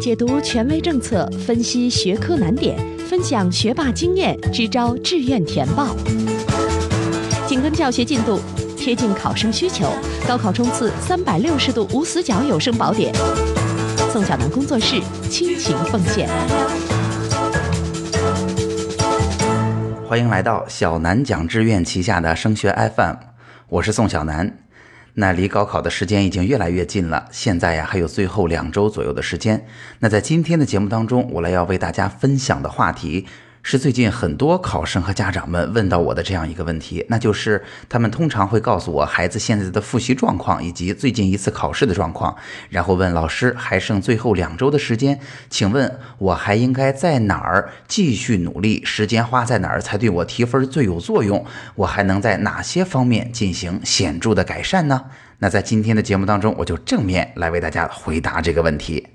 解读权威政策，分析学科难点，分享学霸经验，支招志愿填报。紧跟教学进度，贴近考生需求，高考冲刺三百六十度无死角有声宝典。宋小南工作室倾情奉献。欢迎来到小南讲志愿旗下的升学 FM，我是宋小南。那离高考的时间已经越来越近了，现在呀还有最后两周左右的时间。那在今天的节目当中，我来要为大家分享的话题。是最近很多考生和家长们问到我的这样一个问题，那就是他们通常会告诉我孩子现在的复习状况以及最近一次考试的状况，然后问老师还剩最后两周的时间，请问我还应该在哪儿继续努力？时间花在哪儿才对我提分最有作用？我还能在哪些方面进行显著的改善呢？那在今天的节目当中，我就正面来为大家回答这个问题。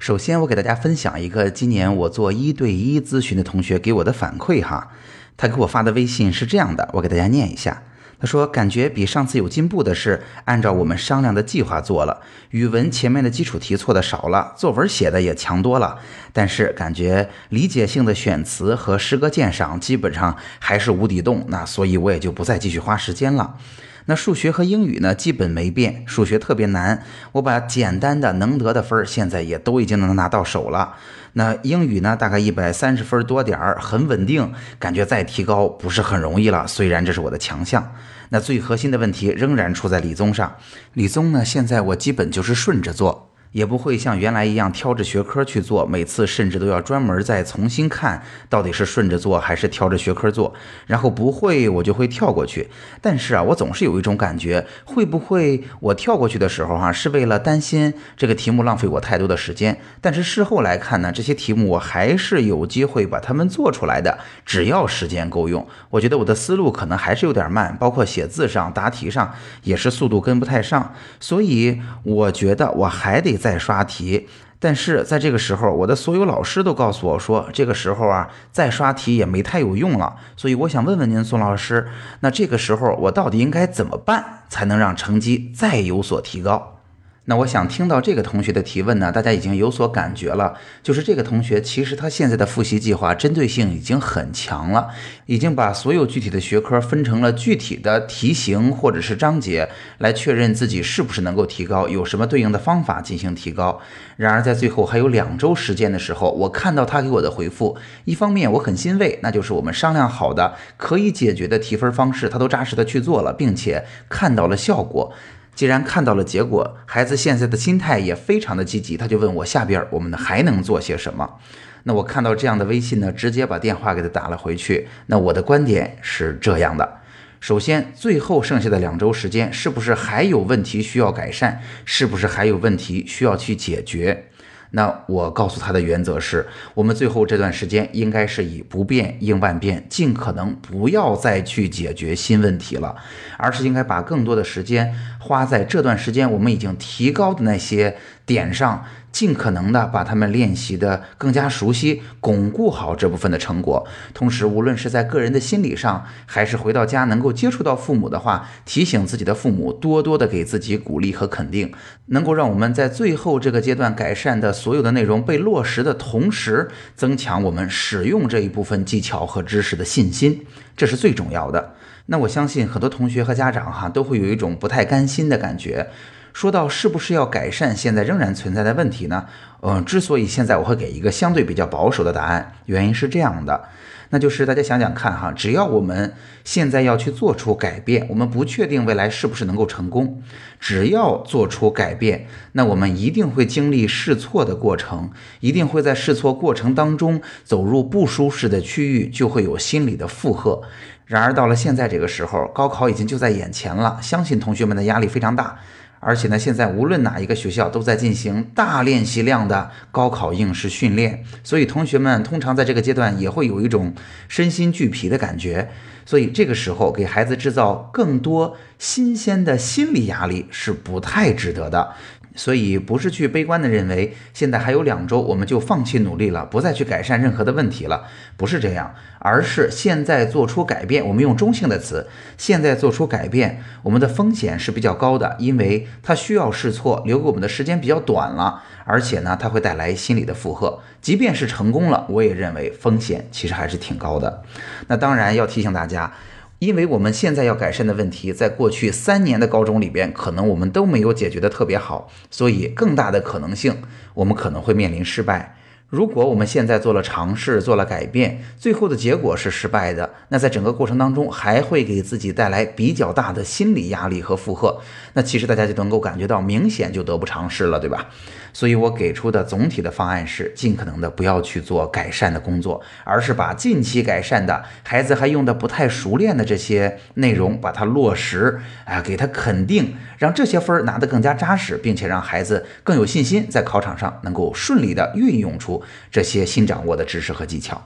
首先，我给大家分享一个今年我做一对一咨询的同学给我的反馈哈。他给我发的微信是这样的，我给大家念一下。他说：“感觉比上次有进步的是，按照我们商量的计划做了。语文前面的基础题错的少了，作文写的也强多了。但是感觉理解性的选词和诗歌鉴赏基本上还是无底洞，那所以我也就不再继续花时间了。”那数学和英语呢，基本没变。数学特别难，我把简单的能得的分儿，现在也都已经能拿到手了。那英语呢，大概一百三十分多点儿，很稳定，感觉再提高不是很容易了。虽然这是我的强项，那最核心的问题仍然出在理综上。理综呢，现在我基本就是顺着做。也不会像原来一样挑着学科去做，每次甚至都要专门再重新看到底是顺着做还是挑着学科做，然后不会我就会跳过去。但是啊，我总是有一种感觉，会不会我跳过去的时候哈，是为了担心这个题目浪费我太多的时间？但是事后来看呢，这些题目我还是有机会把它们做出来的，只要时间够用。我觉得我的思路可能还是有点慢，包括写字上、答题上也是速度跟不太上，所以我觉得我还得。再刷题，但是在这个时候，我的所有老师都告诉我说，这个时候啊，再刷题也没太有用了。所以我想问问您，宋老师，那这个时候我到底应该怎么办，才能让成绩再有所提高？那我想听到这个同学的提问呢，大家已经有所感觉了，就是这个同学其实他现在的复习计划针对性已经很强了，已经把所有具体的学科分成了具体的题型或者是章节，来确认自己是不是能够提高，有什么对应的方法进行提高。然而在最后还有两周时间的时候，我看到他给我的回复，一方面我很欣慰，那就是我们商量好的可以解决的提分方式，他都扎实的去做了，并且看到了效果。既然看到了结果，孩子现在的心态也非常的积极，他就问我下边我们还能做些什么？那我看到这样的微信呢，直接把电话给他打了回去。那我的观点是这样的：首先，最后剩下的两周时间，是不是还有问题需要改善？是不是还有问题需要去解决？那我告诉他的原则是，我们最后这段时间应该是以不变应万变，尽可能不要再去解决新问题了，而是应该把更多的时间花在这段时间我们已经提高的那些点上。尽可能的把他们练习的更加熟悉，巩固好这部分的成果。同时，无论是在个人的心理上，还是回到家能够接触到父母的话，提醒自己的父母多多的给自己鼓励和肯定，能够让我们在最后这个阶段改善的所有的内容被落实的同时，增强我们使用这一部分技巧和知识的信心，这是最重要的。那我相信很多同学和家长哈都会有一种不太甘心的感觉。说到是不是要改善现在仍然存在的问题呢？嗯，之所以现在我会给一个相对比较保守的答案，原因是这样的，那就是大家想想看哈，只要我们现在要去做出改变，我们不确定未来是不是能够成功，只要做出改变，那我们一定会经历试错的过程，一定会在试错过程当中走入不舒适的区域，就会有心理的负荷。然而到了现在这个时候，高考已经就在眼前了，相信同学们的压力非常大。而且呢，现在无论哪一个学校都在进行大练习量的高考应试训练，所以同学们通常在这个阶段也会有一种身心俱疲的感觉。所以这个时候给孩子制造更多新鲜的心理压力是不太值得的。所以不是去悲观的认为现在还有两周我们就放弃努力了，不再去改善任何的问题了，不是这样，而是现在做出改变。我们用中性的词，现在做出改变，我们的风险是比较高的，因为它需要试错，留给我们的时间比较短了。而且呢，它会带来心理的负荷。即便是成功了，我也认为风险其实还是挺高的。那当然要提醒大家，因为我们现在要改善的问题，在过去三年的高中里边，可能我们都没有解决的特别好，所以更大的可能性，我们可能会面临失败。如果我们现在做了尝试，做了改变，最后的结果是失败的，那在整个过程当中还会给自己带来比较大的心理压力和负荷。那其实大家就能够感觉到，明显就得不偿失了，对吧？所以我给出的总体的方案是，尽可能的不要去做改善的工作，而是把近期改善的孩子还用的不太熟练的这些内容，把它落实，啊，给他肯定，让这些分儿拿得更加扎实，并且让孩子更有信心，在考场上能够顺利的运用出这些新掌握的知识和技巧。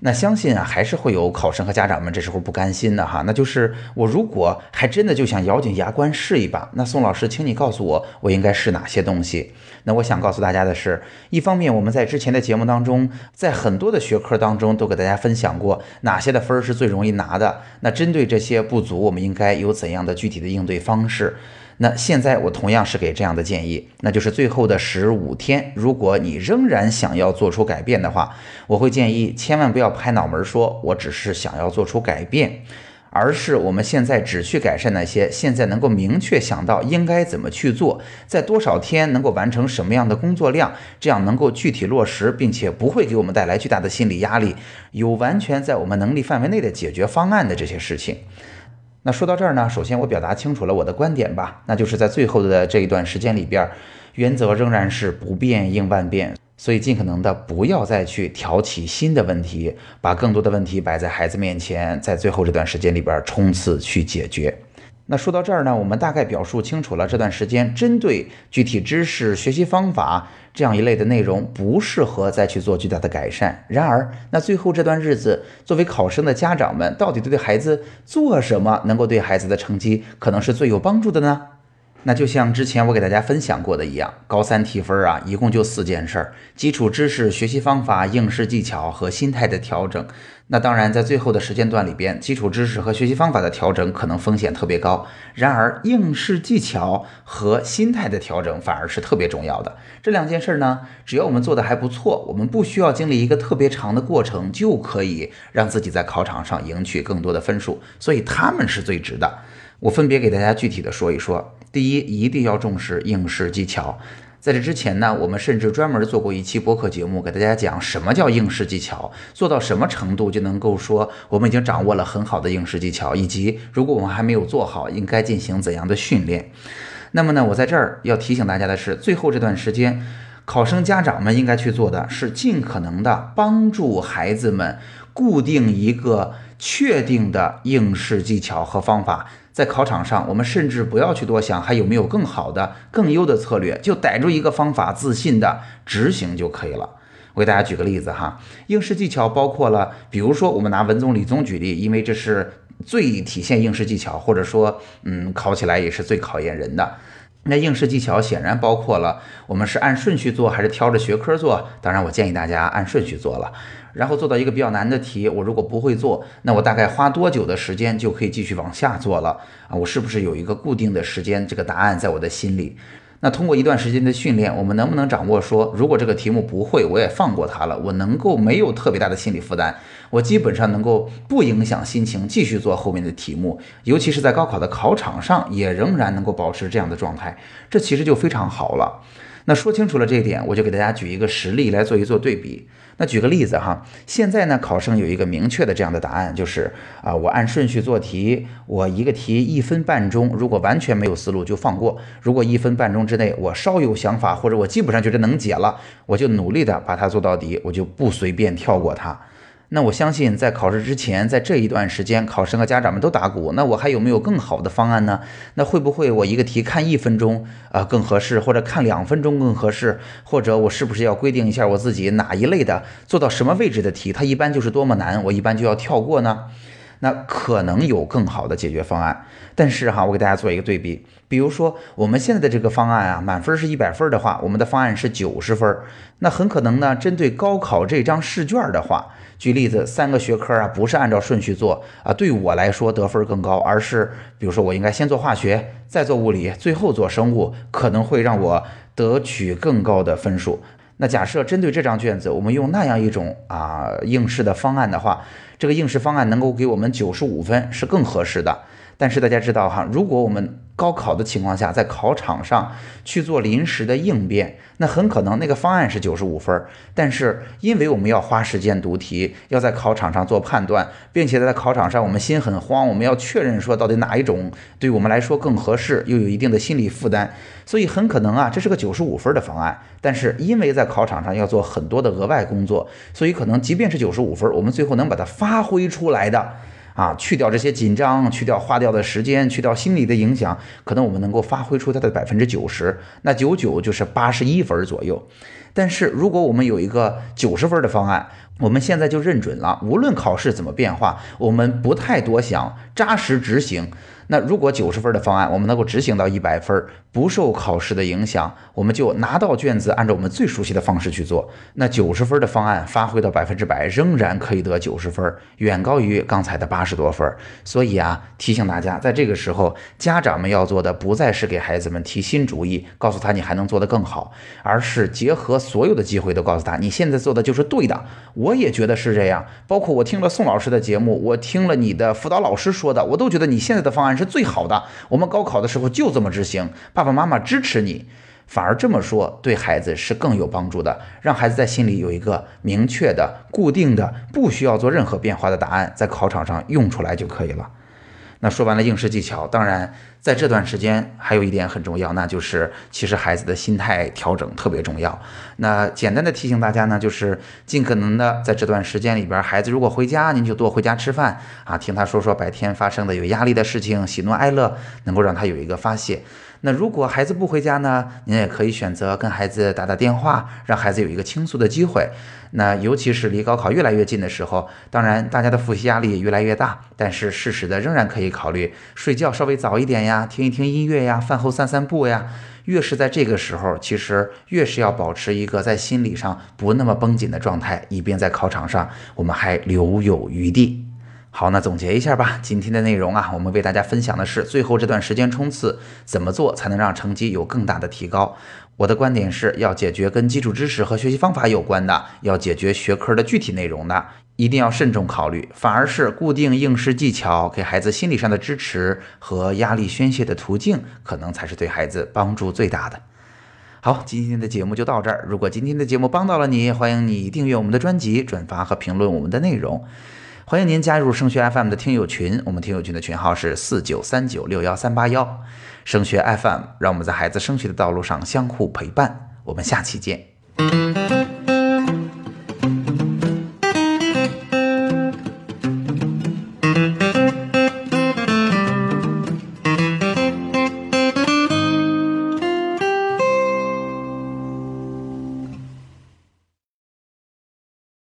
那相信啊，还是会有考生和家长们这时候不甘心的哈。那就是我如果还真的就想咬紧牙关试一把，那宋老师，请你告诉我，我应该试哪些东西？那我想告诉大家的是，一方面我们在之前的节目当中，在很多的学科当中都给大家分享过哪些的分儿是最容易拿的。那针对这些不足，我们应该有怎样的具体的应对方式？那现在我同样是给这样的建议，那就是最后的十五天，如果你仍然想要做出改变的话，我会建议千万不要拍脑门说，我只是想要做出改变，而是我们现在只去改善那些现在能够明确想到应该怎么去做，在多少天能够完成什么样的工作量，这样能够具体落实，并且不会给我们带来巨大的心理压力，有完全在我们能力范围内的解决方案的这些事情。那说到这儿呢，首先我表达清楚了我的观点吧，那就是在最后的这一段时间里边，原则仍然是不变应万变，所以尽可能的不要再去挑起新的问题，把更多的问题摆在孩子面前，在最后这段时间里边冲刺去解决。那说到这儿呢，我们大概表述清楚了这段时间针对具体知识、学习方法这样一类的内容，不适合再去做巨大的改善。然而，那最后这段日子，作为考生的家长们，到底对孩子做什么能够对孩子的成绩可能是最有帮助的呢？那就像之前我给大家分享过的一样，高三提分啊，一共就四件事儿：基础知识、学习方法、应试技巧和心态的调整。那当然，在最后的时间段里边，基础知识和学习方法的调整可能风险特别高，然而应试技巧和心态的调整反而是特别重要的。这两件事儿呢，只要我们做的还不错，我们不需要经历一个特别长的过程，就可以让自己在考场上赢取更多的分数。所以他们是最值的。我分别给大家具体的说一说。第一，一定要重视应试技巧。在这之前呢，我们甚至专门做过一期播客节目，给大家讲什么叫应试技巧，做到什么程度就能够说我们已经掌握了很好的应试技巧，以及如果我们还没有做好，应该进行怎样的训练。那么呢，我在这儿要提醒大家的是，最后这段时间，考生家长们应该去做的是尽可能的帮助孩子们固定一个确定的应试技巧和方法。在考场上，我们甚至不要去多想还有没有更好的、更优的策略，就逮住一个方法，自信的执行就可以了。我给大家举个例子哈，应试技巧包括了，比如说我们拿文综、理综举例，因为这是最体现应试技巧，或者说，嗯，考起来也是最考验人的。那应试技巧显然包括了，我们是按顺序做还是挑着学科做？当然，我建议大家按顺序做了。然后做到一个比较难的题，我如果不会做，那我大概花多久的时间就可以继续往下做了啊？我是不是有一个固定的时间？这个答案在我的心里。那通过一段时间的训练，我们能不能掌握说，如果这个题目不会，我也放过它了，我能够没有特别大的心理负担，我基本上能够不影响心情继续做后面的题目，尤其是在高考的考场上，也仍然能够保持这样的状态，这其实就非常好了。那说清楚了这一点，我就给大家举一个实例来做一做对比。那举个例子哈，现在呢，考生有一个明确的这样的答案，就是啊，我按顺序做题，我一个题一分半钟，如果完全没有思路就放过；如果一分半钟之内我稍有想法，或者我基本上觉得能解了，我就努力的把它做到底，我就不随便跳过它。那我相信，在考试之前，在这一段时间，考生和家长们都打鼓。那我还有没有更好的方案呢？那会不会我一个题看一分钟啊更合适，或者看两分钟更合适？或者我是不是要规定一下我自己哪一类的做到什么位置的题，它一般就是多么难，我一般就要跳过呢？那可能有更好的解决方案。但是哈，我给大家做一个对比，比如说我们现在的这个方案啊，满分是一百分的话，我们的方案是九十分。那很可能呢，针对高考这张试卷的话，举例子，三个学科啊，不是按照顺序做啊，对我来说得分更高，而是比如说我应该先做化学，再做物理，最后做生物，可能会让我得取更高的分数。那假设针对这张卷子，我们用那样一种啊应试的方案的话，这个应试方案能够给我们九十五分是更合适的。但是大家知道哈，如果我们高考的情况下，在考场上去做临时的应变，那很可能那个方案是九十五分，但是因为我们要花时间读题，要在考场上做判断，并且在考场上我们心很慌，我们要确认说到底哪一种对我们来说更合适，又有一定的心理负担，所以很可能啊，这是个九十五分的方案，但是因为在考场上要做很多的额外工作，所以可能即便是九十五分，我们最后能把它发挥出来的。啊，去掉这些紧张，去掉花掉的时间，去掉心理的影响，可能我们能够发挥出它的百分之九十，那九九就是八十一分左右。但是如果我们有一个九十分的方案，我们现在就认准了，无论考试怎么变化，我们不太多想，扎实执行。那如果九十分的方案我们能够执行到一百分，不受考试的影响，我们就拿到卷子，按照我们最熟悉的方式去做。那九十分的方案发挥到百分之百，仍然可以得九十分，远高于刚才的八十多分。所以啊，提醒大家，在这个时候，家长们要做的不再是给孩子们提新主意，告诉他你还能做得更好，而是结合所有的机会都告诉他，你现在做的就是对的。我也觉得是这样，包括我听了宋老师的节目，我听了你的辅导老师说的，我都觉得你现在的方案是最好的。我们高考的时候就这么执行，爸爸妈妈支持你，反而这么说对孩子是更有帮助的。让孩子在心里有一个明确的、固定的、不需要做任何变化的答案，在考场上用出来就可以了。那说完了应试技巧，当然在这段时间还有一点很重要，那就是其实孩子的心态调整特别重要。那简单的提醒大家呢，就是尽可能的在这段时间里边，孩子如果回家，您就多回家吃饭啊，听他说说白天发生的有压力的事情，喜怒哀乐，能够让他有一个发泄。那如果孩子不回家呢？您也可以选择跟孩子打打电话，让孩子有一个倾诉的机会。那尤其是离高考越来越近的时候，当然大家的复习压力也越来越大，但是适时的仍然可以考虑睡觉稍微早一点呀，听一听音乐呀，饭后散散步呀。越是在这个时候，其实越是要保持一个在心理上不那么绷紧的状态，以便在考场上我们还留有余地。好，那总结一下吧。今天的内容啊，我们为大家分享的是最后这段时间冲刺怎么做才能让成绩有更大的提高。我的观点是要解决跟基础知识和学习方法有关的，要解决学科的具体内容的，一定要慎重考虑。反而是固定应试技巧，给孩子心理上的支持和压力宣泄的途径，可能才是对孩子帮助最大的。好，今天的节目就到这儿。如果今天的节目帮到了你，欢迎你订阅我们的专辑，转发和评论我们的内容。欢迎您加入升学 FM 的听友群，我们听友群的群号是四九三九六幺三八幺。升学 FM，让我们在孩子升学的道路上相互陪伴。我们下期见。